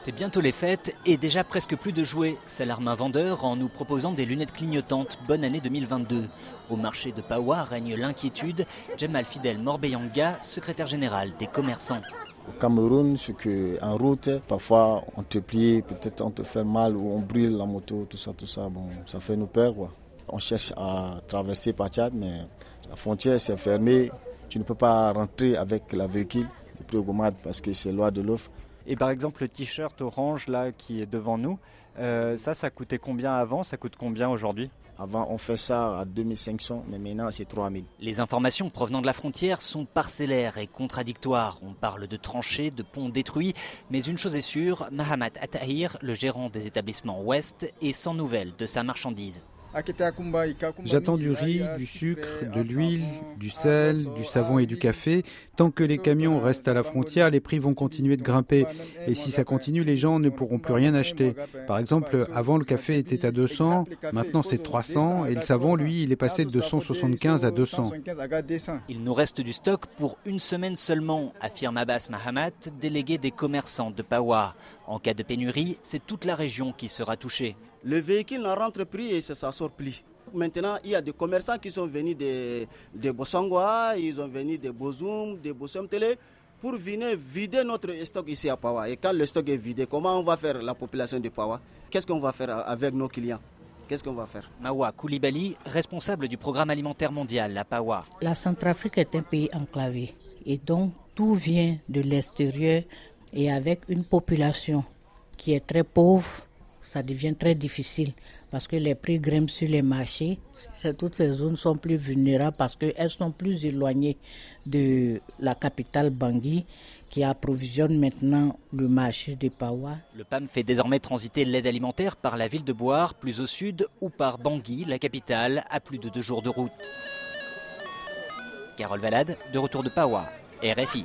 C'est bientôt les fêtes et déjà presque plus de jouets, s'alarme un vendeur en nous proposant des lunettes clignotantes. Bonne année 2022. Au marché de Pawa règne l'inquiétude. Jamal Fidel Morbeyanga, secrétaire général des commerçants. Au Cameroun, c'est qu'en route, parfois on te plie, peut-être on te fait mal ou on brûle la moto, tout ça, tout ça. Bon, ça fait nous peur. On cherche à traverser par Tchad, mais la frontière s'est fermée. Tu ne peux pas rentrer avec la véhicule, le prix parce que c'est loi de l'offre. Et par exemple, le t-shirt orange là qui est devant nous, euh, ça, ça coûtait combien avant? Ça coûte combien aujourd'hui? Avant, on fait ça à 2500, mais maintenant, c'est 3000. Les informations provenant de la frontière sont parcellaires et contradictoires. On parle de tranchées, de ponts détruits, mais une chose est sûre, Mahamat Atahir, le gérant des établissements Ouest, est sans nouvelles de sa marchandise. J'attends du riz, du sucre, de l'huile, du sel, du savon et du café. Tant que les camions restent à la frontière, les prix vont continuer de grimper. Et si ça continue, les gens ne pourront plus rien acheter. Par exemple, avant le café était à 200, maintenant c'est 300 et le savon, lui, il est passé de 275 à 200. Il nous reste du stock pour une semaine seulement, affirme Abbas Mahamat, délégué des commerçants de Pawa. En cas de pénurie, c'est toute la région qui sera touchée. Le véhicule rentre plus et ça sort plus. Maintenant, il y a des commerçants qui sont venus de, de Bossangwa, ils ont venu de Bozoum, de Bossum Télé, pour venir vider notre stock ici à Pawa. Et quand le stock est vidé, comment on va faire la population de Pawa? Qu'est-ce qu'on va faire avec nos clients? Qu'est-ce qu'on va faire? Mawa Koulibaly, responsable du programme alimentaire mondial à Pawa. La Centrafrique est un pays enclavé et donc tout vient de l'extérieur et avec une population qui est très pauvre ça devient très difficile parce que les prix grimpent sur les marchés. Toutes ces zones sont plus vulnérables parce qu'elles sont plus éloignées de la capitale Bangui qui approvisionne maintenant le marché de Pawa. Le PAM fait désormais transiter l'aide alimentaire par la ville de Boire, plus au sud, ou par Bangui, la capitale, à plus de deux jours de route. Carole Valade, de retour de Pawa, RFI.